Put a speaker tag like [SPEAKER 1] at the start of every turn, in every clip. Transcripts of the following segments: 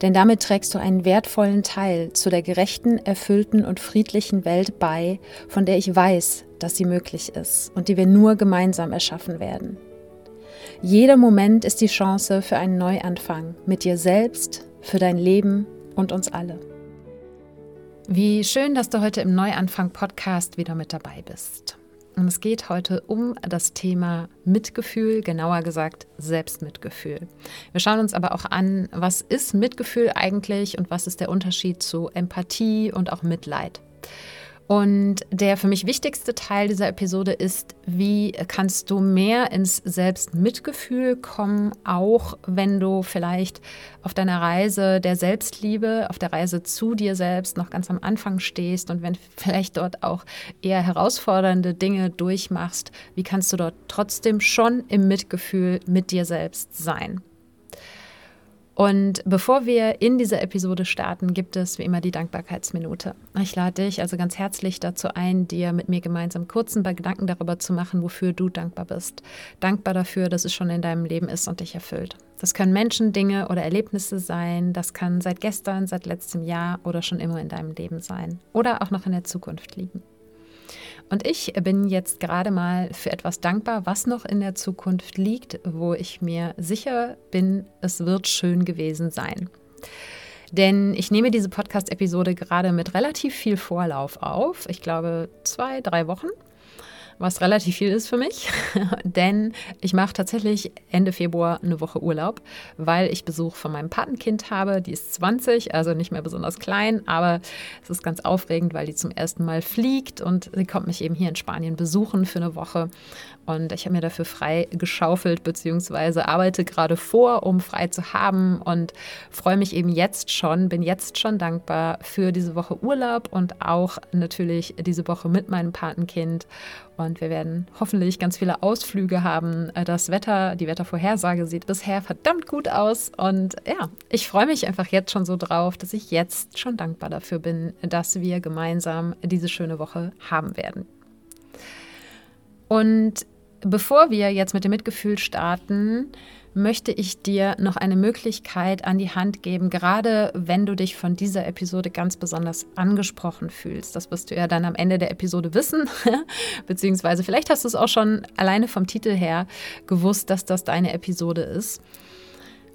[SPEAKER 1] Denn damit trägst du einen wertvollen Teil zu der gerechten, erfüllten und friedlichen Welt bei, von der ich weiß, dass sie möglich ist und die wir nur gemeinsam erschaffen werden. Jeder Moment ist die Chance für einen Neuanfang mit dir selbst, für dein Leben und uns alle. Wie schön, dass du heute im Neuanfang Podcast wieder mit dabei bist. Und es geht heute um das Thema Mitgefühl, genauer gesagt Selbstmitgefühl. Wir schauen uns aber auch an, was ist Mitgefühl eigentlich und was ist der Unterschied zu Empathie und auch Mitleid. Und der für mich wichtigste Teil dieser Episode ist, wie kannst du mehr ins Selbstmitgefühl kommen, auch wenn du vielleicht auf deiner Reise der Selbstliebe, auf der Reise zu dir selbst noch ganz am Anfang stehst und wenn vielleicht dort auch eher herausfordernde Dinge durchmachst, wie kannst du dort trotzdem schon im Mitgefühl mit dir selbst sein? Und bevor wir in diese Episode starten, gibt es wie immer die Dankbarkeitsminute. Ich lade dich also ganz herzlich dazu ein, dir mit mir gemeinsam kurzen Gedanken darüber zu machen, wofür du dankbar bist. Dankbar dafür, dass es schon in deinem Leben ist und dich erfüllt. Das können Menschen, Dinge oder Erlebnisse sein. Das kann seit gestern, seit letztem Jahr oder schon immer in deinem Leben sein. Oder auch noch in der Zukunft liegen. Und ich bin jetzt gerade mal für etwas dankbar, was noch in der Zukunft liegt, wo ich mir sicher bin, es wird schön gewesen sein. Denn ich nehme diese Podcast-Episode gerade mit relativ viel Vorlauf auf. Ich glaube, zwei, drei Wochen was relativ viel ist für mich, denn ich mache tatsächlich Ende Februar eine Woche Urlaub, weil ich Besuch von meinem Patenkind habe. Die ist 20, also nicht mehr besonders klein, aber es ist ganz aufregend, weil die zum ersten Mal fliegt und sie kommt mich eben hier in Spanien besuchen für eine Woche. Und ich habe mir dafür frei geschaufelt, beziehungsweise arbeite gerade vor, um frei zu haben und freue mich eben jetzt schon, bin jetzt schon dankbar für diese Woche Urlaub und auch natürlich diese Woche mit meinem Patenkind. Und wir werden hoffentlich ganz viele Ausflüge haben. Das Wetter, die Wettervorhersage sieht bisher verdammt gut aus. Und ja, ich freue mich einfach jetzt schon so drauf, dass ich jetzt schon dankbar dafür bin, dass wir gemeinsam diese schöne Woche haben werden. Und Bevor wir jetzt mit dem Mitgefühl starten, möchte ich dir noch eine Möglichkeit an die Hand geben, gerade wenn du dich von dieser Episode ganz besonders angesprochen fühlst. Das wirst du ja dann am Ende der Episode wissen, beziehungsweise vielleicht hast du es auch schon alleine vom Titel her gewusst, dass das deine Episode ist.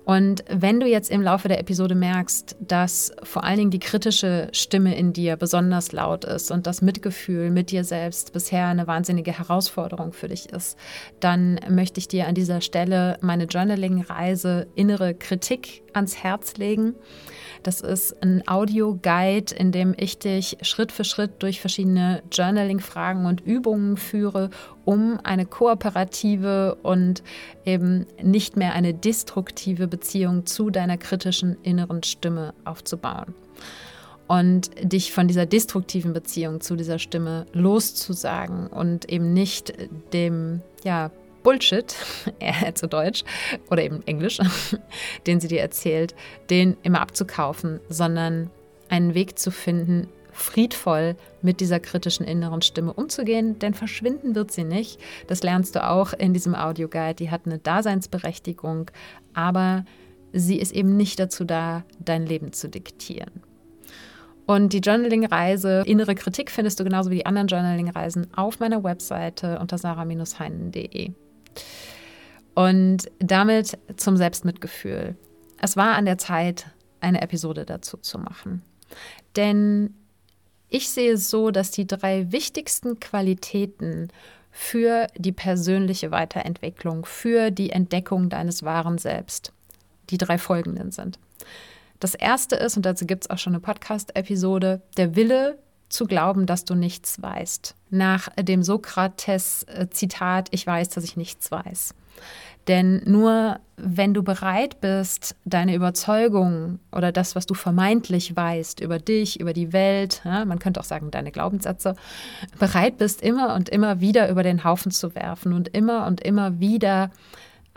[SPEAKER 1] Und wenn du jetzt im Laufe der Episode merkst, dass vor allen Dingen die kritische Stimme in dir besonders laut ist und das Mitgefühl mit dir selbst bisher eine wahnsinnige Herausforderung für dich ist, dann möchte ich dir an dieser Stelle meine Journaling-Reise Innere Kritik ans Herz legen. Das ist ein Audio-Guide, in dem ich dich Schritt für Schritt durch verschiedene Journaling-Fragen und Übungen führe, um eine kooperative und eben nicht mehr eine destruktive Beziehung zu deiner kritischen inneren Stimme aufzubauen. Und dich von dieser destruktiven Beziehung zu dieser Stimme loszusagen und eben nicht dem ja, Bullshit, zu Deutsch oder eben Englisch, den sie dir erzählt, den immer abzukaufen, sondern einen Weg zu finden, friedvoll mit dieser kritischen inneren Stimme umzugehen, denn verschwinden wird sie nicht. Das lernst du auch in diesem Audioguide. Die hat eine Daseinsberechtigung, aber sie ist eben nicht dazu da, dein Leben zu diktieren. Und die Journaling-Reise Innere Kritik findest du genauso wie die anderen Journaling-Reisen auf meiner Webseite unter sarah-heinen.de. Und damit zum Selbstmitgefühl. Es war an der Zeit, eine Episode dazu zu machen. Denn ich sehe es so, dass die drei wichtigsten Qualitäten für die persönliche Weiterentwicklung, für die Entdeckung deines wahren Selbst die drei folgenden sind. Das erste ist, und dazu gibt es auch schon eine Podcast-Episode, der Wille zu glauben, dass du nichts weißt. Nach dem Sokrates-Zitat, ich weiß, dass ich nichts weiß. Denn nur wenn du bereit bist, deine Überzeugung oder das, was du vermeintlich weißt über dich, über die Welt, ja, man könnte auch sagen deine Glaubenssätze, bereit bist, immer und immer wieder über den Haufen zu werfen und immer und immer wieder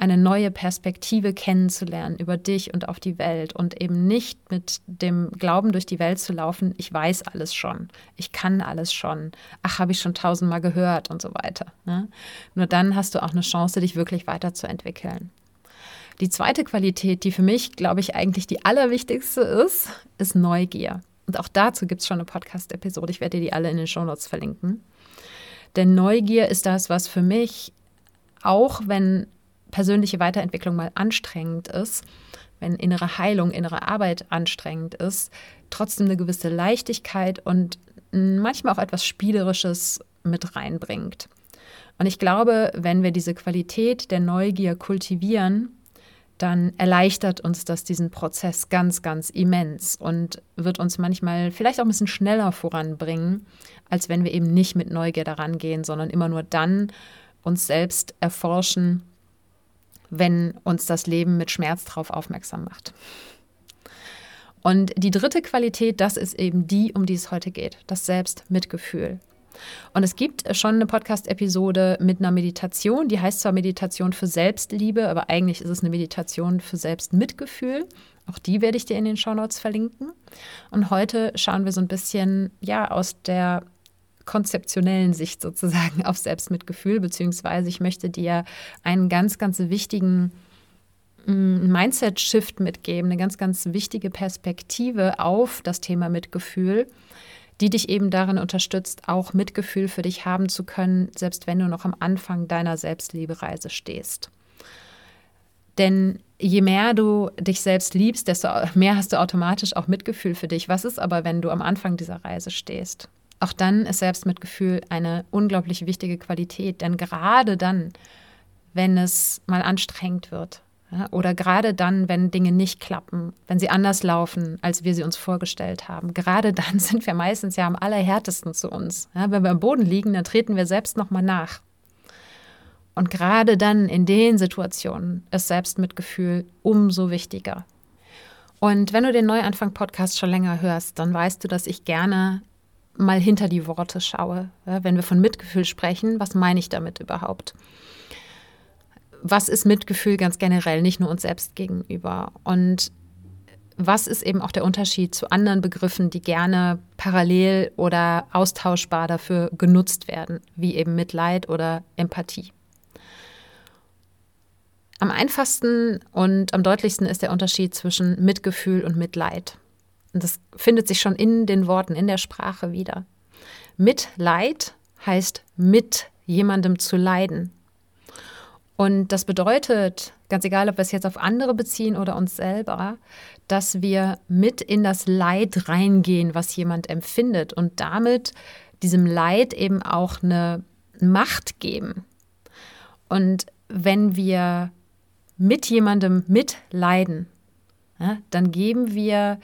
[SPEAKER 1] eine neue Perspektive kennenzulernen über dich und auf die Welt und eben nicht mit dem Glauben durch die Welt zu laufen, ich weiß alles schon, ich kann alles schon, ach, habe ich schon tausendmal gehört und so weiter. Ne? Nur dann hast du auch eine Chance, dich wirklich weiterzuentwickeln. Die zweite Qualität, die für mich, glaube ich, eigentlich die allerwichtigste ist, ist Neugier. Und auch dazu gibt es schon eine Podcast-Episode. Ich werde dir die alle in den Shownotes verlinken. Denn Neugier ist das, was für mich, auch wenn persönliche Weiterentwicklung mal anstrengend ist, wenn innere Heilung, innere Arbeit anstrengend ist, trotzdem eine gewisse Leichtigkeit und manchmal auch etwas Spielerisches mit reinbringt. Und ich glaube, wenn wir diese Qualität der Neugier kultivieren, dann erleichtert uns das diesen Prozess ganz, ganz immens und wird uns manchmal vielleicht auch ein bisschen schneller voranbringen, als wenn wir eben nicht mit Neugier daran gehen, sondern immer nur dann uns selbst erforschen wenn uns das Leben mit Schmerz darauf aufmerksam macht. Und die dritte Qualität, das ist eben die, um die es heute geht, das Selbstmitgefühl. Und es gibt schon eine Podcast-Episode mit einer Meditation, die heißt zwar Meditation für Selbstliebe, aber eigentlich ist es eine Meditation für Selbstmitgefühl. Auch die werde ich dir in den Shownotes verlinken. Und heute schauen wir so ein bisschen ja aus der konzeptionellen Sicht sozusagen auf Selbstmitgefühl, beziehungsweise ich möchte dir einen ganz, ganz wichtigen mm, Mindset-Shift mitgeben, eine ganz, ganz wichtige Perspektive auf das Thema Mitgefühl, die dich eben darin unterstützt, auch Mitgefühl für dich haben zu können, selbst wenn du noch am Anfang deiner Selbstliebereise stehst. Denn je mehr du dich selbst liebst, desto mehr hast du automatisch auch Mitgefühl für dich. Was ist aber, wenn du am Anfang dieser Reise stehst? Auch dann ist Selbstmitgefühl eine unglaublich wichtige Qualität, denn gerade dann, wenn es mal anstrengend wird oder gerade dann, wenn Dinge nicht klappen, wenn sie anders laufen, als wir sie uns vorgestellt haben, gerade dann sind wir meistens ja am allerhärtesten zu uns. Wenn wir am Boden liegen, dann treten wir selbst nochmal nach. Und gerade dann in den Situationen ist Selbstmitgefühl umso wichtiger. Und wenn du den Neuanfang-Podcast schon länger hörst, dann weißt du, dass ich gerne mal hinter die Worte schaue. Wenn wir von Mitgefühl sprechen, was meine ich damit überhaupt? Was ist Mitgefühl ganz generell, nicht nur uns selbst gegenüber? Und was ist eben auch der Unterschied zu anderen Begriffen, die gerne parallel oder austauschbar dafür genutzt werden, wie eben Mitleid oder Empathie? Am einfachsten und am deutlichsten ist der Unterschied zwischen Mitgefühl und Mitleid. Und das findet sich schon in den Worten, in der Sprache wieder. Mitleid heißt mit jemandem zu leiden. Und das bedeutet, ganz egal, ob wir es jetzt auf andere beziehen oder uns selber, dass wir mit in das Leid reingehen, was jemand empfindet und damit diesem Leid eben auch eine Macht geben. Und wenn wir mit jemandem mitleiden, ja, dann geben wir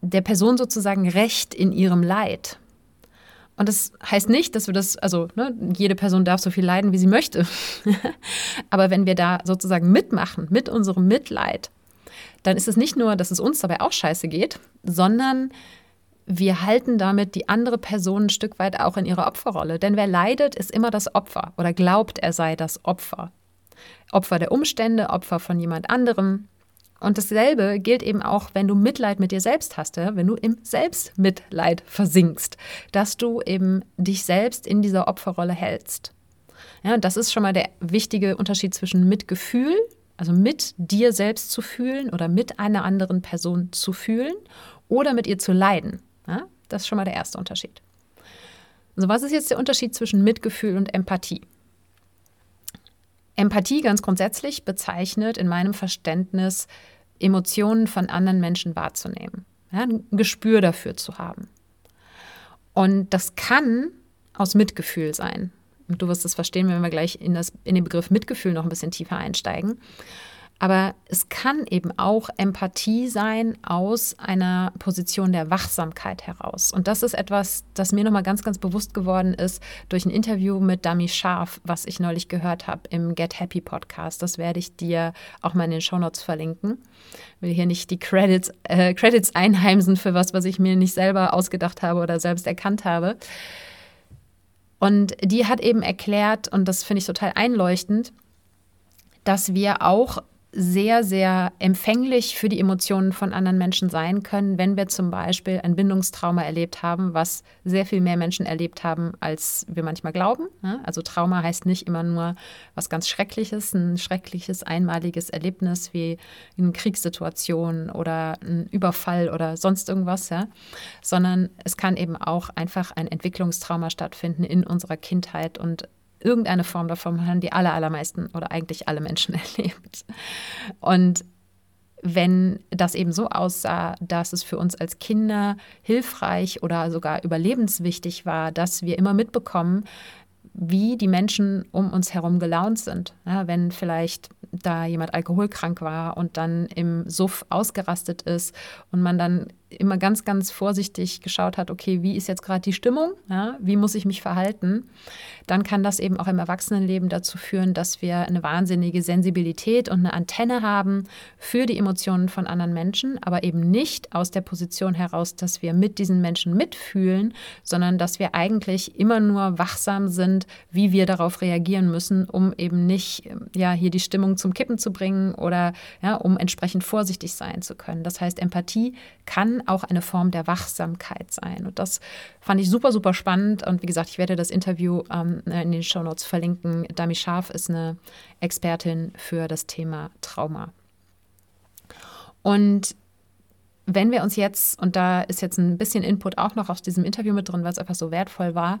[SPEAKER 1] der Person sozusagen Recht in ihrem Leid. Und das heißt nicht, dass wir das, also ne, jede Person darf so viel leiden, wie sie möchte. Aber wenn wir da sozusagen mitmachen, mit unserem Mitleid, dann ist es nicht nur, dass es uns dabei auch scheiße geht, sondern wir halten damit die andere Person ein Stück weit auch in ihrer Opferrolle. Denn wer leidet, ist immer das Opfer oder glaubt, er sei das Opfer. Opfer der Umstände, Opfer von jemand anderem. Und dasselbe gilt eben auch, wenn du Mitleid mit dir selbst hast, wenn du im Selbstmitleid versinkst, dass du eben dich selbst in dieser Opferrolle hältst. Ja, das ist schon mal der wichtige Unterschied zwischen Mitgefühl, also mit dir selbst zu fühlen oder mit einer anderen Person zu fühlen oder mit ihr zu leiden. Ja, das ist schon mal der erste Unterschied. Also was ist jetzt der Unterschied zwischen Mitgefühl und Empathie? Empathie ganz grundsätzlich bezeichnet in meinem Verständnis, Emotionen von anderen Menschen wahrzunehmen, ja, ein Gespür dafür zu haben. Und das kann aus Mitgefühl sein. Und du wirst es verstehen, wenn wir gleich in, das, in den Begriff Mitgefühl noch ein bisschen tiefer einsteigen. Aber es kann eben auch Empathie sein aus einer Position der Wachsamkeit heraus. Und das ist etwas, das mir nochmal ganz, ganz bewusst geworden ist durch ein Interview mit Dami Scharf, was ich neulich gehört habe im Get Happy Podcast. Das werde ich dir auch mal in den Shownotes verlinken. Ich will hier nicht die Credits, äh, Credits einheimsen für was, was ich mir nicht selber ausgedacht habe oder selbst erkannt habe. Und die hat eben erklärt, und das finde ich total einleuchtend, dass wir auch sehr, sehr empfänglich für die Emotionen von anderen Menschen sein können, wenn wir zum Beispiel ein Bindungstrauma erlebt haben, was sehr viel mehr Menschen erlebt haben, als wir manchmal glauben. Also Trauma heißt nicht immer nur was ganz Schreckliches, ein schreckliches, einmaliges Erlebnis wie eine Kriegssituation oder ein Überfall oder sonst irgendwas, ja? sondern es kann eben auch einfach ein Entwicklungstrauma stattfinden in unserer Kindheit und irgendeine Form davon haben die aller, allermeisten oder eigentlich alle Menschen erlebt. Und wenn das eben so aussah, dass es für uns als Kinder hilfreich oder sogar überlebenswichtig war, dass wir immer mitbekommen, wie die Menschen um uns herum gelaunt sind. Ja, wenn vielleicht da jemand alkoholkrank war und dann im Suff ausgerastet ist und man dann immer ganz, ganz vorsichtig geschaut hat, okay, wie ist jetzt gerade die Stimmung? Ja, wie muss ich mich verhalten? Dann kann das eben auch im Erwachsenenleben dazu führen, dass wir eine wahnsinnige Sensibilität und eine Antenne haben für die Emotionen von anderen Menschen, aber eben nicht aus der Position heraus, dass wir mit diesen Menschen mitfühlen, sondern dass wir eigentlich immer nur wachsam sind, wie wir darauf reagieren müssen, um eben nicht ja, hier die Stimmung zum Kippen zu bringen oder ja, um entsprechend vorsichtig sein zu können. Das heißt, Empathie kann auch eine Form der Wachsamkeit sein. Und das fand ich super, super spannend. Und wie gesagt, ich werde das Interview ähm, in den Show Notes verlinken. Dami Scharf ist eine Expertin für das Thema Trauma. Und wenn wir uns jetzt, und da ist jetzt ein bisschen Input auch noch aus diesem Interview mit drin, weil es einfach so wertvoll war,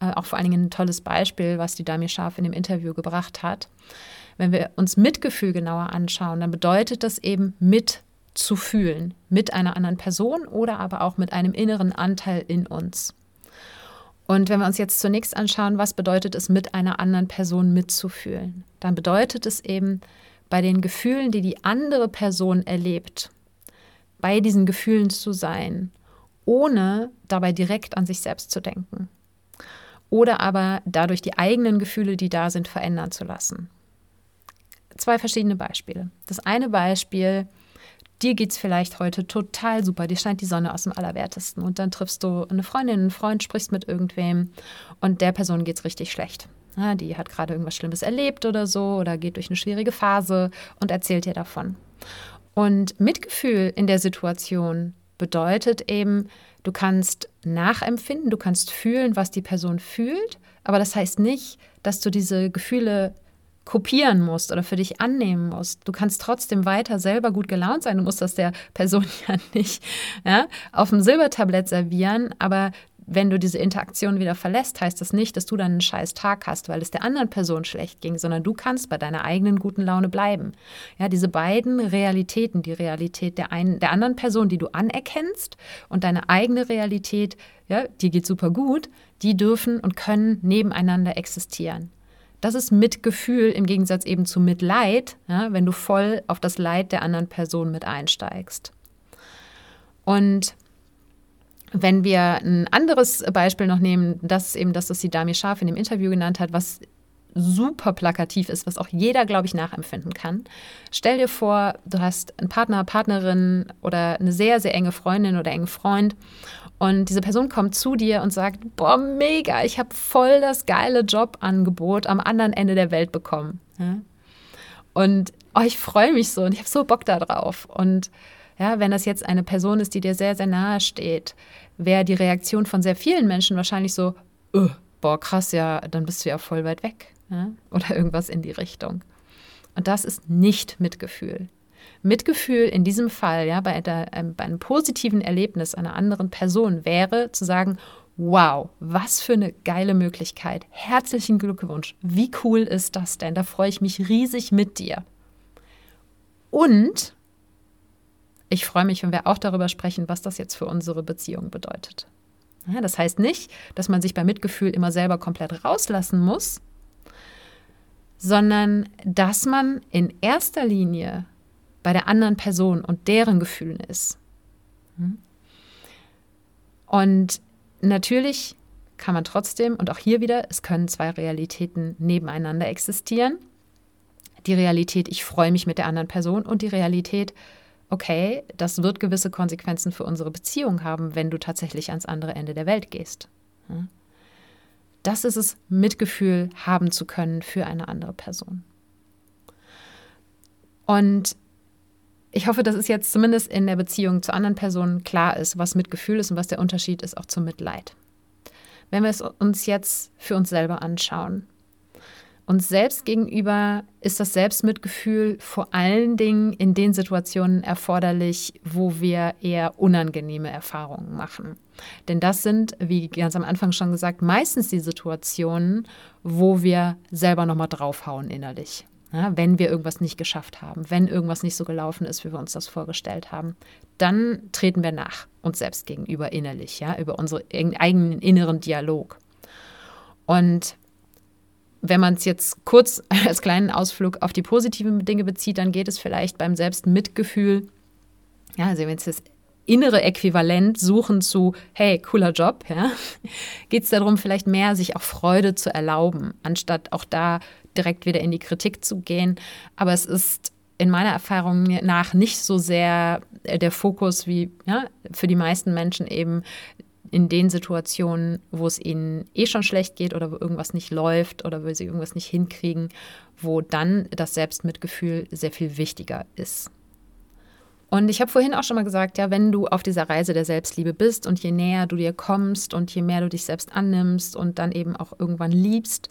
[SPEAKER 1] äh, auch vor allen Dingen ein tolles Beispiel, was die Dami Scharf in dem Interview gebracht hat. Wenn wir uns Mitgefühl genauer anschauen, dann bedeutet das eben mitzufühlen mit einer anderen Person oder aber auch mit einem inneren Anteil in uns. Und wenn wir uns jetzt zunächst anschauen, was bedeutet es, mit einer anderen Person mitzufühlen, dann bedeutet es eben, bei den Gefühlen, die die andere Person erlebt, bei diesen Gefühlen zu sein, ohne dabei direkt an sich selbst zu denken. Oder aber dadurch die eigenen Gefühle, die da sind, verändern zu lassen zwei verschiedene Beispiele. Das eine Beispiel, dir geht es vielleicht heute total super, dir scheint die Sonne aus dem Allerwertesten und dann triffst du eine Freundin, einen Freund, sprichst mit irgendwem und der Person geht es richtig schlecht. Ja, die hat gerade irgendwas Schlimmes erlebt oder so oder geht durch eine schwierige Phase und erzählt dir davon. Und Mitgefühl in der Situation bedeutet eben, du kannst nachempfinden, du kannst fühlen, was die Person fühlt, aber das heißt nicht, dass du diese Gefühle kopieren musst oder für dich annehmen musst. Du kannst trotzdem weiter selber gut gelaunt sein. Du musst das der Person ja nicht ja, auf dem Silbertablett servieren, aber wenn du diese Interaktion wieder verlässt, heißt das nicht, dass du dann einen scheiß Tag hast, weil es der anderen Person schlecht ging, sondern du kannst bei deiner eigenen guten Laune bleiben. Ja, diese beiden Realitäten, die Realität der einen, der anderen Person, die du anerkennst und deine eigene Realität, ja, die geht super gut, die dürfen und können nebeneinander existieren. Das ist Mitgefühl im Gegensatz eben zu Mitleid, ja, wenn du voll auf das Leid der anderen Person mit einsteigst. Und wenn wir ein anderes Beispiel noch nehmen, das ist eben das, was die Dami Scharf in dem Interview genannt hat, was super plakativ ist, was auch jeder, glaube ich, nachempfinden kann. Stell dir vor, du hast einen Partner, Partnerin oder eine sehr, sehr enge Freundin oder engen Freund und diese Person kommt zu dir und sagt, boah, mega, ich habe voll das geile Jobangebot am anderen Ende der Welt bekommen. Und oh, ich freue mich so und ich habe so Bock darauf. Und ja, wenn das jetzt eine Person ist, die dir sehr, sehr nahe steht, wäre die Reaktion von sehr vielen Menschen wahrscheinlich so, boah, krass, ja, dann bist du ja voll weit weg. Ja? Oder irgendwas in die Richtung. Und das ist nicht Mitgefühl. Mitgefühl in diesem Fall, ja, bei, der, ähm, bei einem positiven Erlebnis einer anderen Person wäre zu sagen, wow, was für eine geile Möglichkeit. Herzlichen Glückwunsch. Wie cool ist das denn? Da freue ich mich riesig mit dir. Und ich freue mich, wenn wir auch darüber sprechen, was das jetzt für unsere Beziehung bedeutet. Ja, das heißt nicht, dass man sich bei Mitgefühl immer selber komplett rauslassen muss, sondern dass man in erster Linie bei der anderen Person und deren Gefühlen ist. Und natürlich kann man trotzdem, und auch hier wieder, es können zwei Realitäten nebeneinander existieren. Die Realität, ich freue mich mit der anderen Person und die Realität, okay, das wird gewisse Konsequenzen für unsere Beziehung haben, wenn du tatsächlich ans andere Ende der Welt gehst. Das ist es, Mitgefühl haben zu können für eine andere Person. Und ich hoffe, dass es jetzt zumindest in der Beziehung zu anderen Personen klar ist, was Mitgefühl ist und was der Unterschied ist auch zum Mitleid. Wenn wir es uns jetzt für uns selber anschauen. Uns selbst gegenüber ist das Selbstmitgefühl vor allen Dingen in den Situationen erforderlich, wo wir eher unangenehme Erfahrungen machen. Denn das sind, wie ganz am Anfang schon gesagt, meistens die Situationen, wo wir selber nochmal draufhauen innerlich. Ja, wenn wir irgendwas nicht geschafft haben, wenn irgendwas nicht so gelaufen ist, wie wir uns das vorgestellt haben, dann treten wir nach uns selbst gegenüber innerlich, ja, über unseren eigenen inneren Dialog. Und wenn man es jetzt kurz als kleinen Ausflug auf die positiven Dinge bezieht, dann geht es vielleicht beim Selbstmitgefühl, ja, also wenn es das innere Äquivalent suchen zu, hey, cooler Job, ja, geht es darum, vielleicht mehr sich auch Freude zu erlauben, anstatt auch da direkt wieder in die Kritik zu gehen. Aber es ist in meiner Erfahrung nach nicht so sehr äh, der Fokus wie ja, für die meisten Menschen eben in den Situationen, wo es ihnen eh schon schlecht geht oder wo irgendwas nicht läuft oder wo sie irgendwas nicht hinkriegen, wo dann das Selbstmitgefühl sehr viel wichtiger ist. Und ich habe vorhin auch schon mal gesagt, ja, wenn du auf dieser Reise der Selbstliebe bist und je näher du dir kommst und je mehr du dich selbst annimmst und dann eben auch irgendwann liebst,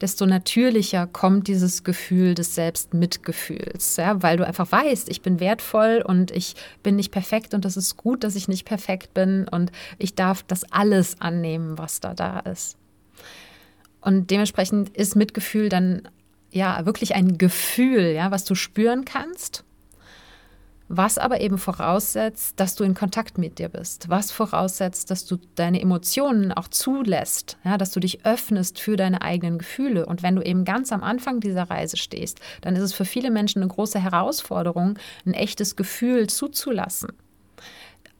[SPEAKER 1] desto natürlicher kommt dieses Gefühl des Selbstmitgefühls, ja, weil du einfach weißt, ich bin wertvoll und ich bin nicht perfekt und das ist gut, dass ich nicht perfekt bin und ich darf das alles annehmen, was da da ist. Und dementsprechend ist Mitgefühl dann ja wirklich ein Gefühl, ja, was du spüren kannst was aber eben voraussetzt, dass du in Kontakt mit dir bist, was voraussetzt, dass du deine Emotionen auch zulässt, ja, dass du dich öffnest für deine eigenen Gefühle. Und wenn du eben ganz am Anfang dieser Reise stehst, dann ist es für viele Menschen eine große Herausforderung, ein echtes Gefühl zuzulassen.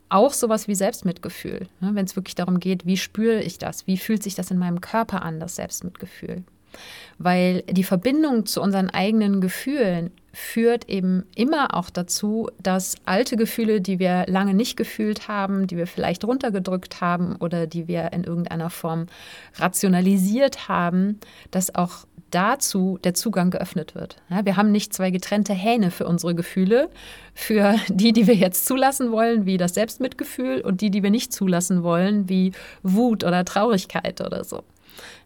[SPEAKER 1] Auch sowas wie Selbstmitgefühl, ne, wenn es wirklich darum geht, wie spüre ich das, wie fühlt sich das in meinem Körper an, das Selbstmitgefühl. Weil die Verbindung zu unseren eigenen Gefühlen führt eben immer auch dazu, dass alte Gefühle, die wir lange nicht gefühlt haben, die wir vielleicht runtergedrückt haben oder die wir in irgendeiner Form rationalisiert haben, dass auch dazu der Zugang geöffnet wird. Ja, wir haben nicht zwei getrennte Hähne für unsere Gefühle, für die, die wir jetzt zulassen wollen, wie das Selbstmitgefühl und die, die wir nicht zulassen wollen, wie Wut oder Traurigkeit oder so.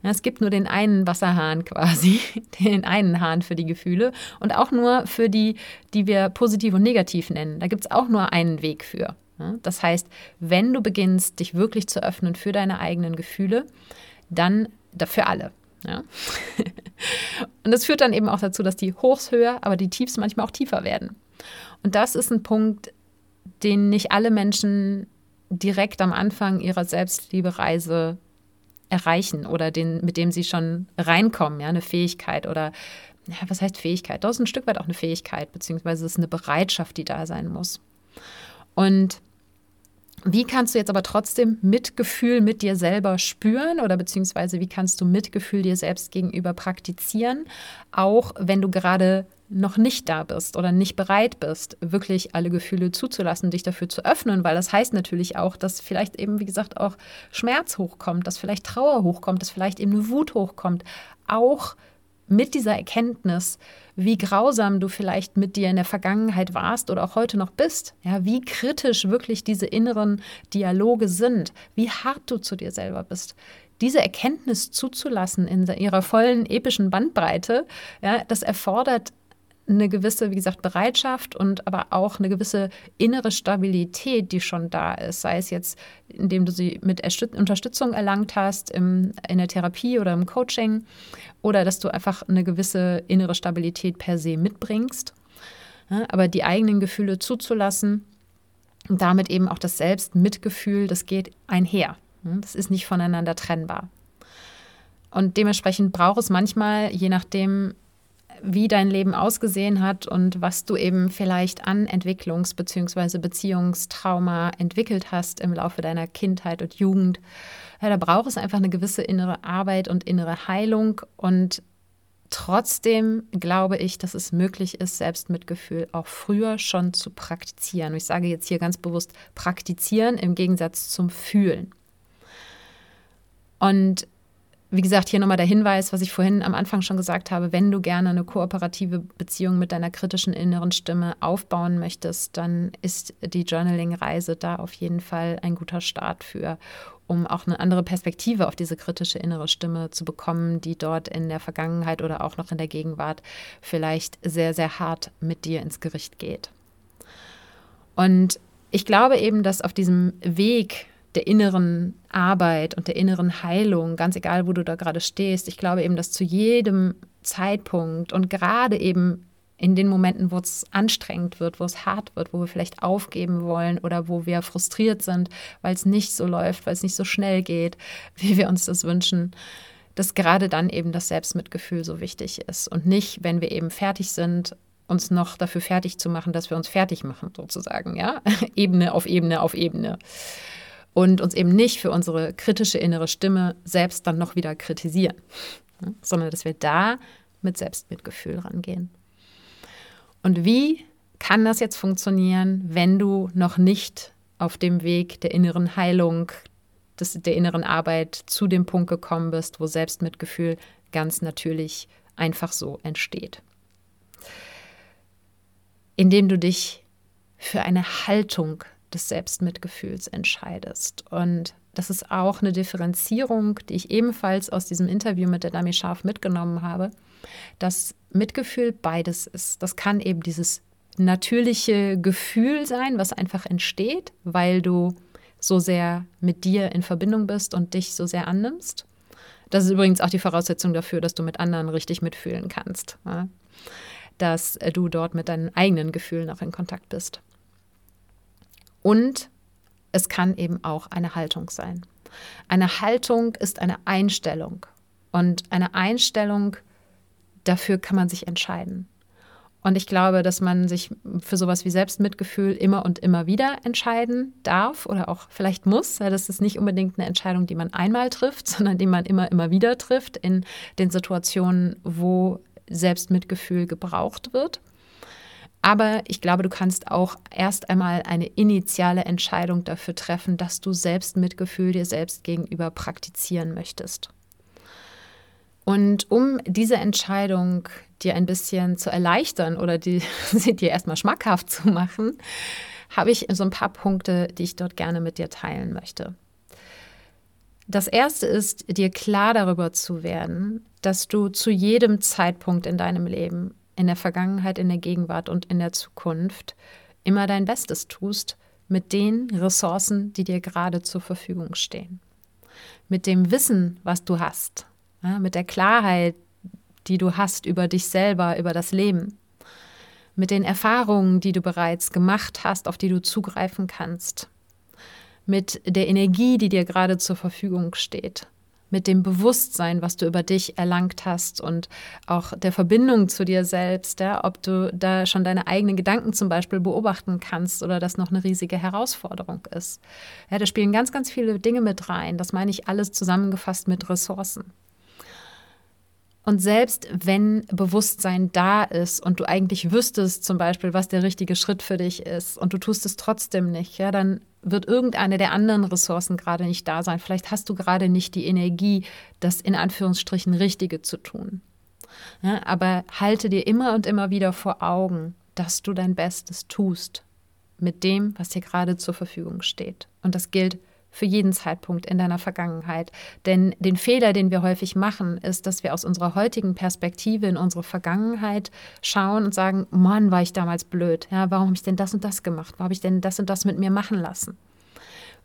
[SPEAKER 1] Es gibt nur den einen Wasserhahn quasi, den einen Hahn für die Gefühle und auch nur für die, die wir positiv und negativ nennen. Da gibt es auch nur einen Weg für. Das heißt, wenn du beginnst, dich wirklich zu öffnen für deine eigenen Gefühle, dann für alle. Ja? und das führt dann eben auch dazu, dass die Hochs höher, aber die Tiefs manchmal auch tiefer werden. Und das ist ein Punkt, den nicht alle Menschen direkt am Anfang ihrer Selbstliebereise erreichen oder den, mit dem sie schon reinkommen, ja, eine Fähigkeit oder ja, was heißt Fähigkeit? Das ist ein Stück weit auch eine Fähigkeit, beziehungsweise es ist eine Bereitschaft, die da sein muss. Und wie kannst du jetzt aber trotzdem Mitgefühl mit dir selber spüren oder beziehungsweise wie kannst du Mitgefühl dir selbst gegenüber praktizieren, auch wenn du gerade noch nicht da bist oder nicht bereit bist, wirklich alle Gefühle zuzulassen, dich dafür zu öffnen, weil das heißt natürlich auch, dass vielleicht eben, wie gesagt, auch Schmerz hochkommt, dass vielleicht Trauer hochkommt, dass vielleicht eben eine Wut hochkommt, auch mit dieser Erkenntnis, wie grausam du vielleicht mit dir in der Vergangenheit warst oder auch heute noch bist, ja, wie kritisch wirklich diese inneren Dialoge sind, wie hart du zu dir selber bist, diese Erkenntnis zuzulassen in ihrer vollen epischen Bandbreite, ja, das erfordert eine gewisse, wie gesagt, Bereitschaft und aber auch eine gewisse innere Stabilität, die schon da ist. Sei es jetzt, indem du sie mit Unterstützung erlangt hast im, in der Therapie oder im Coaching oder dass du einfach eine gewisse innere Stabilität per se mitbringst. Ja, aber die eigenen Gefühle zuzulassen und damit eben auch das Selbstmitgefühl, das geht einher. Das ist nicht voneinander trennbar. Und dementsprechend braucht es manchmal, je nachdem, wie dein Leben ausgesehen hat und was du eben vielleicht an Entwicklungs- bzw. Beziehungstrauma entwickelt hast im Laufe deiner Kindheit und Jugend. Ja, da braucht es einfach eine gewisse innere Arbeit und innere Heilung. Und trotzdem glaube ich, dass es möglich ist, Selbstmitgefühl auch früher schon zu praktizieren. Und ich sage jetzt hier ganz bewusst praktizieren im Gegensatz zum Fühlen. Und wie gesagt, hier nochmal der Hinweis, was ich vorhin am Anfang schon gesagt habe, wenn du gerne eine kooperative Beziehung mit deiner kritischen inneren Stimme aufbauen möchtest, dann ist die Journaling-Reise da auf jeden Fall ein guter Start für, um auch eine andere Perspektive auf diese kritische innere Stimme zu bekommen, die dort in der Vergangenheit oder auch noch in der Gegenwart vielleicht sehr, sehr hart mit dir ins Gericht geht. Und ich glaube eben, dass auf diesem Weg, der inneren Arbeit und der inneren Heilung, ganz egal, wo du da gerade stehst. Ich glaube eben, dass zu jedem Zeitpunkt und gerade eben in den Momenten, wo es anstrengend wird, wo es hart wird, wo wir vielleicht aufgeben wollen oder wo wir frustriert sind, weil es nicht so läuft, weil es nicht so schnell geht, wie wir uns das wünschen, dass gerade dann eben das Selbstmitgefühl so wichtig ist und nicht, wenn wir eben fertig sind, uns noch dafür fertig zu machen, dass wir uns fertig machen, sozusagen, ja, Ebene auf Ebene auf Ebene und uns eben nicht für unsere kritische innere Stimme selbst dann noch wieder kritisieren, ne? sondern dass wir da mit Selbstmitgefühl rangehen. Und wie kann das jetzt funktionieren, wenn du noch nicht auf dem Weg der inneren Heilung, des, der inneren Arbeit zu dem Punkt gekommen bist, wo Selbstmitgefühl ganz natürlich einfach so entsteht? Indem du dich für eine Haltung des Selbstmitgefühls entscheidest. Und das ist auch eine Differenzierung, die ich ebenfalls aus diesem Interview mit der Dami Scharf mitgenommen habe, dass Mitgefühl beides ist. Das kann eben dieses natürliche Gefühl sein, was einfach entsteht, weil du so sehr mit dir in Verbindung bist und dich so sehr annimmst. Das ist übrigens auch die Voraussetzung dafür, dass du mit anderen richtig mitfühlen kannst. Dass du dort mit deinen eigenen Gefühlen auch in Kontakt bist. Und es kann eben auch eine Haltung sein. Eine Haltung ist eine Einstellung. Und eine Einstellung, dafür kann man sich entscheiden. Und ich glaube, dass man sich für sowas wie Selbstmitgefühl immer und immer wieder entscheiden darf oder auch vielleicht muss. Das ist nicht unbedingt eine Entscheidung, die man einmal trifft, sondern die man immer, immer wieder trifft in den Situationen, wo Selbstmitgefühl gebraucht wird. Aber ich glaube, du kannst auch erst einmal eine initiale Entscheidung dafür treffen, dass du selbst Mitgefühl dir selbst gegenüber praktizieren möchtest. Und um diese Entscheidung dir ein bisschen zu erleichtern oder die, sie dir erstmal schmackhaft zu machen, habe ich so ein paar Punkte, die ich dort gerne mit dir teilen möchte. Das erste ist, dir klar darüber zu werden, dass du zu jedem Zeitpunkt in deinem Leben in der Vergangenheit, in der Gegenwart und in der Zukunft immer dein Bestes tust mit den Ressourcen, die dir gerade zur Verfügung stehen. Mit dem Wissen, was du hast, ja, mit der Klarheit, die du hast über dich selber, über das Leben, mit den Erfahrungen, die du bereits gemacht hast, auf die du zugreifen kannst, mit der Energie, die dir gerade zur Verfügung steht mit dem Bewusstsein, was du über dich erlangt hast und auch der Verbindung zu dir selbst, ja, ob du da schon deine eigenen Gedanken zum Beispiel beobachten kannst oder das noch eine riesige Herausforderung ist. Ja, da spielen ganz, ganz viele Dinge mit rein. Das meine ich alles zusammengefasst mit Ressourcen. Und selbst wenn Bewusstsein da ist und du eigentlich wüsstest zum Beispiel, was der richtige Schritt für dich ist und du tust es trotzdem nicht, ja, dann wird irgendeine der anderen Ressourcen gerade nicht da sein. Vielleicht hast du gerade nicht die Energie, das in Anführungsstrichen Richtige zu tun. Ja, aber halte dir immer und immer wieder vor Augen, dass du dein Bestes tust mit dem, was dir gerade zur Verfügung steht. Und das gilt für jeden Zeitpunkt in deiner Vergangenheit. Denn den Fehler, den wir häufig machen, ist, dass wir aus unserer heutigen Perspektive in unsere Vergangenheit schauen und sagen, Mann, war ich damals blöd. Ja, warum habe ich denn das und das gemacht? Warum habe ich denn das und das mit mir machen lassen?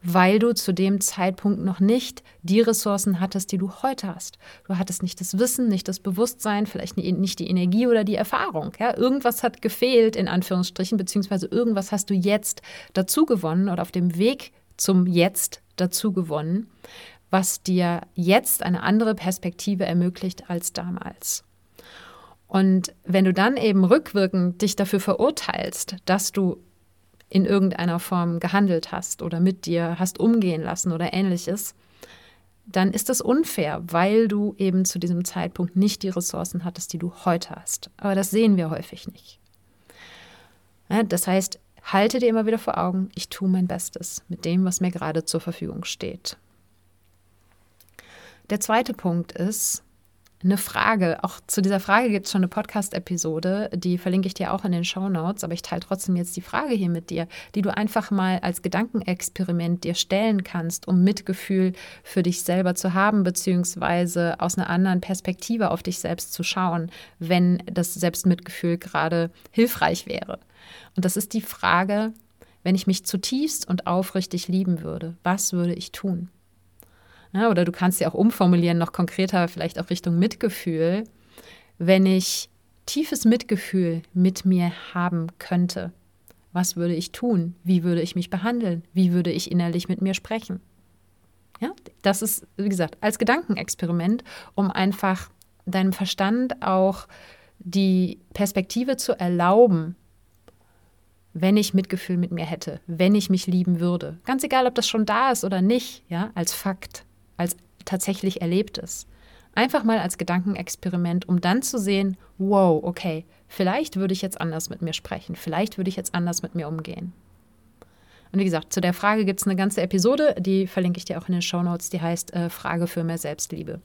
[SPEAKER 1] Weil du zu dem Zeitpunkt noch nicht die Ressourcen hattest, die du heute hast. Du hattest nicht das Wissen, nicht das Bewusstsein, vielleicht nicht die Energie oder die Erfahrung. Ja, irgendwas hat gefehlt, in Anführungsstrichen, beziehungsweise irgendwas hast du jetzt dazu gewonnen oder auf dem Weg zum Jetzt dazu gewonnen, was dir jetzt eine andere Perspektive ermöglicht als damals. Und wenn du dann eben rückwirkend dich dafür verurteilst, dass du in irgendeiner Form gehandelt hast oder mit dir hast umgehen lassen oder ähnliches, dann ist das unfair, weil du eben zu diesem Zeitpunkt nicht die Ressourcen hattest, die du heute hast. Aber das sehen wir häufig nicht. Das heißt, halte dir immer wieder vor Augen, ich tue mein Bestes mit dem, was mir gerade zur Verfügung steht. Der zweite Punkt ist, eine Frage. Auch zu dieser Frage gibt es schon eine Podcast-Episode, die verlinke ich dir auch in den Show Notes, aber ich teile trotzdem jetzt die Frage hier mit dir, die du einfach mal als Gedankenexperiment dir stellen kannst, um Mitgefühl für dich selber zu haben, beziehungsweise aus einer anderen Perspektive auf dich selbst zu schauen, wenn das Selbstmitgefühl gerade hilfreich wäre. Und das ist die Frage, wenn ich mich zutiefst und aufrichtig lieben würde, was würde ich tun? Ja, oder du kannst ja auch umformulieren, noch konkreter, vielleicht auch Richtung Mitgefühl. Wenn ich tiefes Mitgefühl mit mir haben könnte, was würde ich tun? Wie würde ich mich behandeln? Wie würde ich innerlich mit mir sprechen? Ja, das ist, wie gesagt, als Gedankenexperiment, um einfach deinem Verstand auch die Perspektive zu erlauben, wenn ich Mitgefühl mit mir hätte, wenn ich mich lieben würde. Ganz egal, ob das schon da ist oder nicht, ja, als Fakt als tatsächlich Erlebtes. Einfach mal als Gedankenexperiment, um dann zu sehen, wow, okay, vielleicht würde ich jetzt anders mit mir sprechen, vielleicht würde ich jetzt anders mit mir umgehen. Und wie gesagt, zu der Frage gibt es eine ganze Episode, die verlinke ich dir auch in den Show Notes, die heißt äh, Frage für mehr Selbstliebe.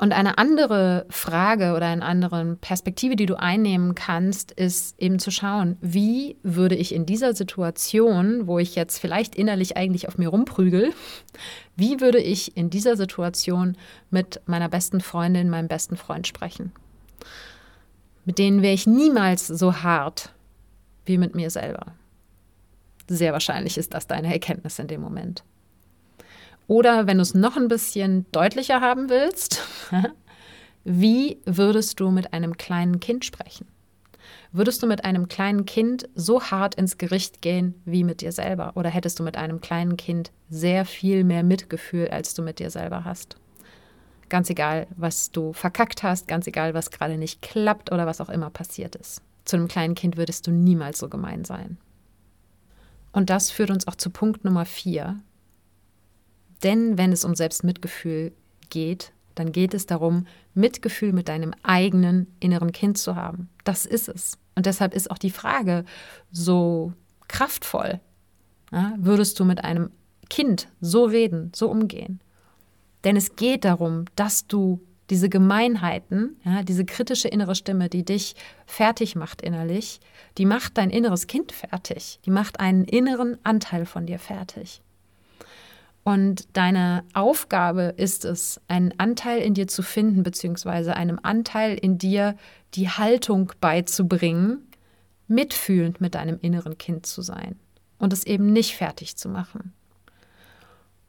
[SPEAKER 1] Und eine andere Frage oder eine andere Perspektive, die du einnehmen kannst, ist eben zu schauen, wie würde ich in dieser Situation, wo ich jetzt vielleicht innerlich eigentlich auf mir rumprügel, wie würde ich in dieser Situation mit meiner besten Freundin, meinem besten Freund sprechen? Mit denen wäre ich niemals so hart wie mit mir selber. Sehr wahrscheinlich ist das deine Erkenntnis in dem Moment. Oder wenn du es noch ein bisschen deutlicher haben willst, wie würdest du mit einem kleinen Kind sprechen? Würdest du mit einem kleinen Kind so hart ins Gericht gehen wie mit dir selber? Oder hättest du mit einem kleinen Kind sehr viel mehr Mitgefühl, als du mit dir selber hast? Ganz egal, was du verkackt hast, ganz egal, was gerade nicht klappt oder was auch immer passiert ist. Zu einem kleinen Kind würdest du niemals so gemein sein. Und das führt uns auch zu Punkt Nummer vier, denn wenn es um Selbstmitgefühl geht, dann geht es darum, Mitgefühl mit deinem eigenen inneren Kind zu haben. Das ist es. Und deshalb ist auch die Frage so kraftvoll. Ja, würdest du mit einem Kind so reden, so umgehen? Denn es geht darum, dass du diese Gemeinheiten, ja, diese kritische innere Stimme, die dich fertig macht innerlich, die macht dein inneres Kind fertig. Die macht einen inneren Anteil von dir fertig. Und deine Aufgabe ist es, einen Anteil in dir zu finden, beziehungsweise einem Anteil in dir die Haltung beizubringen, mitfühlend mit deinem inneren Kind zu sein und es eben nicht fertig zu machen.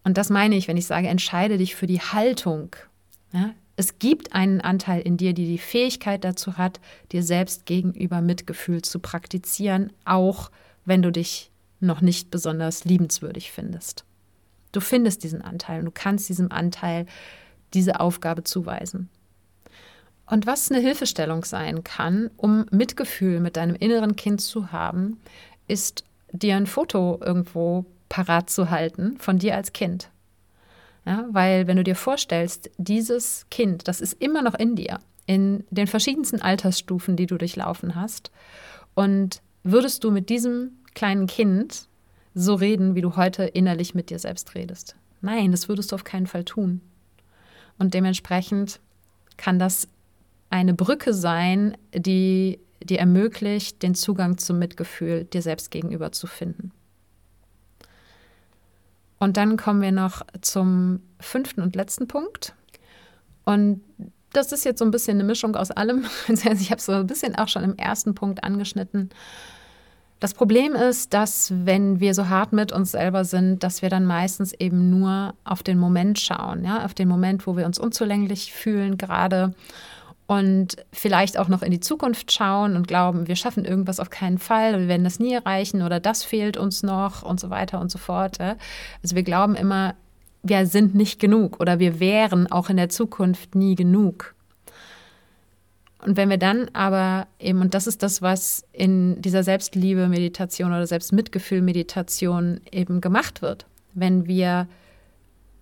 [SPEAKER 1] Und das meine ich, wenn ich sage, entscheide dich für die Haltung. Ja? Es gibt einen Anteil in dir, die die Fähigkeit dazu hat, dir selbst gegenüber Mitgefühl zu praktizieren, auch wenn du dich noch nicht besonders liebenswürdig findest. Du findest diesen Anteil und du kannst diesem Anteil diese Aufgabe zuweisen. Und was eine Hilfestellung sein kann, um Mitgefühl mit deinem inneren Kind zu haben, ist dir ein Foto irgendwo parat zu halten von dir als Kind. Ja, weil wenn du dir vorstellst, dieses Kind, das ist immer noch in dir, in den verschiedensten Altersstufen, die du durchlaufen hast, und würdest du mit diesem kleinen Kind so reden, wie du heute innerlich mit dir selbst redest. Nein, das würdest du auf keinen Fall tun. Und dementsprechend kann das eine Brücke sein, die dir ermöglicht, den Zugang zum Mitgefühl dir selbst gegenüber zu finden. Und dann kommen wir noch zum fünften und letzten Punkt. Und das ist jetzt so ein bisschen eine Mischung aus allem. Ich habe es so ein bisschen auch schon im ersten Punkt angeschnitten. Das Problem ist, dass wenn wir so hart mit uns selber sind, dass wir dann meistens eben nur auf den Moment schauen, ja, auf den Moment, wo wir uns unzulänglich fühlen gerade und vielleicht auch noch in die Zukunft schauen und glauben, wir schaffen irgendwas auf keinen Fall, wir werden das nie erreichen oder das fehlt uns noch und so weiter und so fort. Ja. Also wir glauben immer, wir sind nicht genug oder wir wären auch in der Zukunft nie genug. Und wenn wir dann aber eben, und das ist das, was in dieser Selbstliebe-Meditation oder Selbstmitgefühl-Meditation eben gemacht wird, wenn wir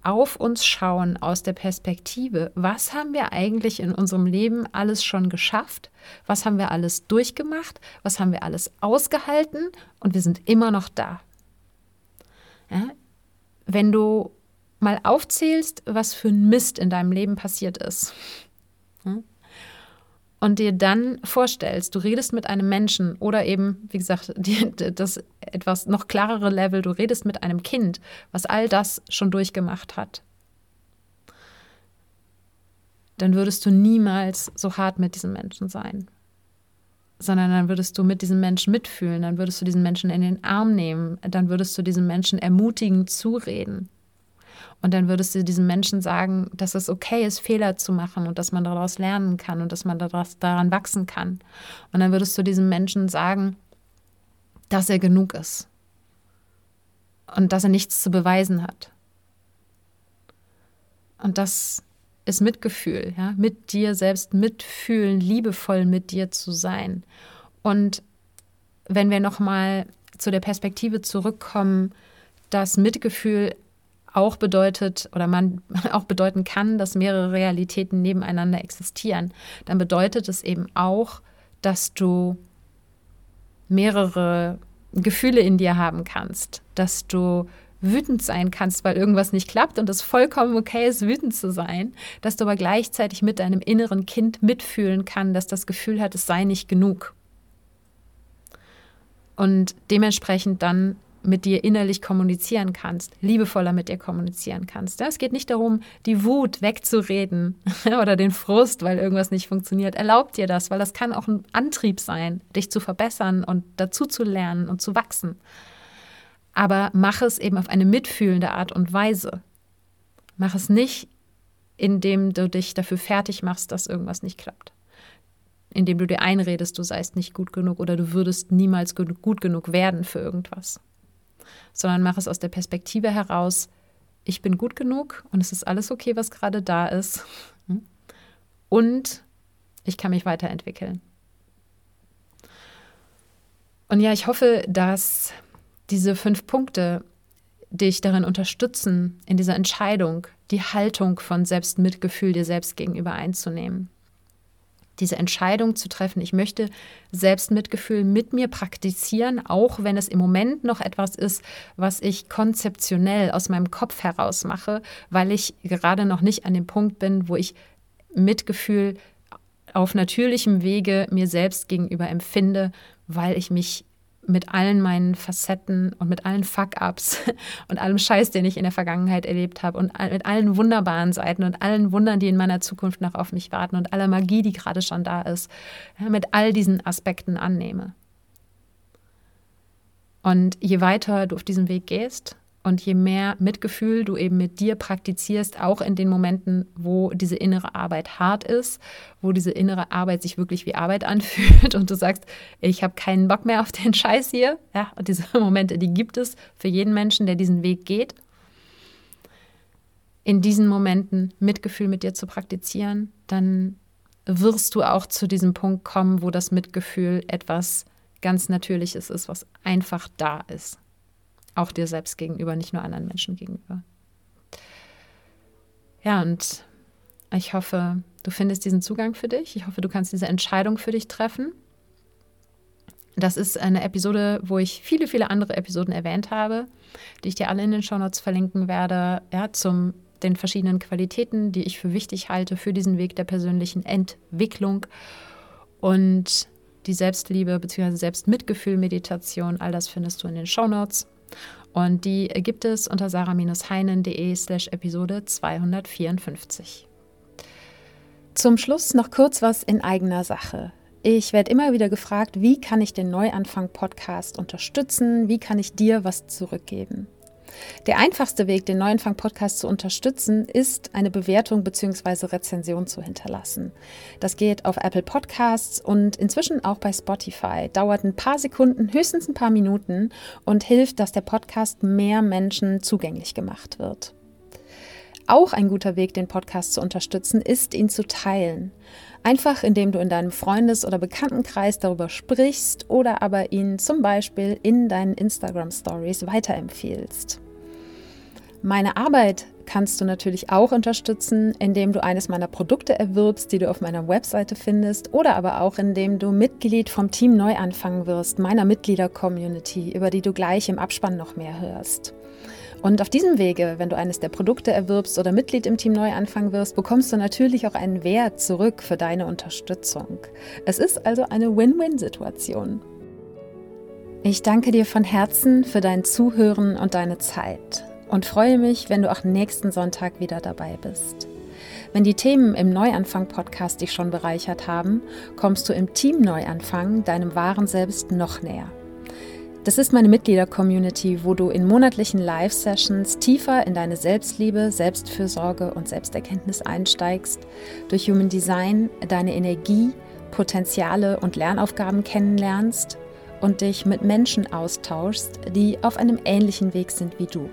[SPEAKER 1] auf uns schauen aus der Perspektive, was haben wir eigentlich in unserem Leben alles schon geschafft, was haben wir alles durchgemacht, was haben wir alles ausgehalten und wir sind immer noch da. Ja? Wenn du mal aufzählst, was für ein Mist in deinem Leben passiert ist, ja? Und dir dann vorstellst, du redest mit einem Menschen oder eben, wie gesagt, die, das etwas noch klarere Level, du redest mit einem Kind, was all das schon durchgemacht hat, dann würdest du niemals so hart mit diesem Menschen sein, sondern dann würdest du mit diesem Menschen mitfühlen, dann würdest du diesen Menschen in den Arm nehmen, dann würdest du diesem Menschen ermutigend zureden. Und dann würdest du diesem Menschen sagen, dass es okay ist, Fehler zu machen und dass man daraus lernen kann und dass man daraus, daran wachsen kann. Und dann würdest du diesem Menschen sagen, dass er genug ist und dass er nichts zu beweisen hat. Und das ist Mitgefühl, ja, mit dir selbst mitfühlen, liebevoll mit dir zu sein. Und wenn wir nochmal zu der Perspektive zurückkommen, dass Mitgefühl auch bedeutet oder man auch bedeuten kann, dass mehrere Realitäten nebeneinander existieren, dann bedeutet es eben auch, dass du mehrere Gefühle in dir haben kannst, dass du wütend sein kannst, weil irgendwas nicht klappt und es vollkommen okay ist, wütend zu sein, dass du aber gleichzeitig mit deinem inneren Kind mitfühlen kann, dass das Gefühl hat, es sei nicht genug. Und dementsprechend dann mit dir innerlich kommunizieren kannst, liebevoller mit dir kommunizieren kannst. es geht nicht darum, die Wut wegzureden oder den Frust, weil irgendwas nicht funktioniert. Erlaub dir das, weil das kann auch ein Antrieb sein, dich zu verbessern und dazu zu lernen und zu wachsen. Aber mach es eben auf eine mitfühlende Art und Weise. Mach es nicht, indem du dich dafür fertig machst, dass irgendwas nicht klappt indem du dir einredest, du seist nicht gut genug oder du würdest niemals gut genug werden für irgendwas sondern mach es aus der Perspektive heraus, ich bin gut genug und es ist alles okay, was gerade da ist. Und ich kann mich weiterentwickeln. Und ja, ich hoffe, dass diese fünf Punkte dich darin unterstützen, in dieser Entscheidung die Haltung von Selbstmitgefühl dir selbst gegenüber einzunehmen diese Entscheidung zu treffen, ich möchte Selbstmitgefühl mit mir praktizieren, auch wenn es im Moment noch etwas ist, was ich konzeptionell aus meinem Kopf heraus mache, weil ich gerade noch nicht an dem Punkt bin, wo ich Mitgefühl auf natürlichem Wege mir selbst gegenüber empfinde, weil ich mich mit allen meinen Facetten und mit allen Fuck-ups und allem Scheiß, den ich in der Vergangenheit erlebt habe und mit allen wunderbaren Seiten und allen Wundern, die in meiner Zukunft noch auf mich warten und aller Magie, die gerade schon da ist, mit all diesen Aspekten annehme. Und je weiter du auf diesem Weg gehst, und je mehr Mitgefühl du eben mit dir praktizierst, auch in den Momenten, wo diese innere Arbeit hart ist, wo diese innere Arbeit sich wirklich wie Arbeit anfühlt und du sagst, ich habe keinen Bock mehr auf den Scheiß hier. Ja, und diese Momente, die gibt es für jeden Menschen, der diesen Weg geht. In diesen Momenten Mitgefühl mit dir zu praktizieren, dann wirst du auch zu diesem Punkt kommen, wo das Mitgefühl etwas ganz Natürliches ist, was einfach da ist. Auch dir selbst gegenüber, nicht nur anderen Menschen gegenüber. Ja, und ich hoffe, du findest diesen Zugang für dich. Ich hoffe, du kannst diese Entscheidung für dich treffen. Das ist eine Episode, wo ich viele, viele andere Episoden erwähnt habe, die ich dir alle in den Shownotes verlinken werde, ja, zum den verschiedenen Qualitäten, die ich für wichtig halte für diesen Weg der persönlichen Entwicklung. Und die Selbstliebe bzw. Selbstmitgefühl-Meditation, all das findest du in den Shownotes. Und die gibt es unter sarah-heinen.de slash Episode 254. Zum Schluss noch kurz was in eigener Sache. Ich werde immer wieder gefragt, wie kann ich den Neuanfang-Podcast unterstützen? Wie kann ich dir was zurückgeben? Der einfachste Weg, den Neuanfang-Podcast zu unterstützen, ist, eine Bewertung bzw. Rezension zu hinterlassen. Das geht auf Apple Podcasts und inzwischen auch bei Spotify. Dauert ein paar Sekunden, höchstens ein paar Minuten und hilft, dass der Podcast mehr Menschen zugänglich gemacht wird. Auch ein guter Weg, den Podcast zu unterstützen, ist, ihn zu teilen. Einfach indem du in deinem Freundes- oder Bekanntenkreis darüber sprichst oder aber ihn zum Beispiel in deinen Instagram Stories weiterempfehlst. Meine Arbeit kannst du natürlich auch unterstützen, indem du eines meiner Produkte erwirbst, die du auf meiner Webseite findest, oder aber auch indem du Mitglied vom Team Neuanfangen wirst, meiner Mitglieder-Community, über die du gleich im Abspann noch mehr hörst. Und auf diesem Wege, wenn du eines der Produkte erwirbst oder Mitglied im Team Neuanfangen wirst, bekommst du natürlich auch einen Wert zurück für deine Unterstützung. Es ist also eine Win-Win-Situation. Ich danke dir von Herzen für dein Zuhören und deine Zeit und freue mich, wenn du auch nächsten Sonntag wieder dabei bist. Wenn die Themen im Neuanfang-Podcast dich schon bereichert haben, kommst du im Team Neuanfang deinem wahren Selbst noch näher. Das ist meine Mitglieder-Community, wo du in monatlichen Live-Sessions tiefer in deine Selbstliebe, Selbstfürsorge und Selbsterkenntnis einsteigst, durch Human Design deine Energie, Potenziale und Lernaufgaben kennenlernst und dich mit Menschen austauschst, die auf einem ähnlichen Weg sind wie du.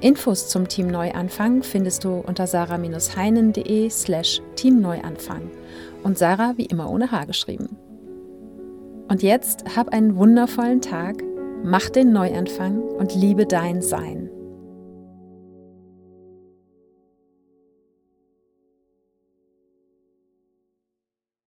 [SPEAKER 1] Infos zum Team Neuanfang findest du unter sarah-heinen.de slash teamneuanfang und Sarah wie immer ohne H geschrieben. Und jetzt hab einen wundervollen Tag, mach den Neuanfang und liebe dein Sein.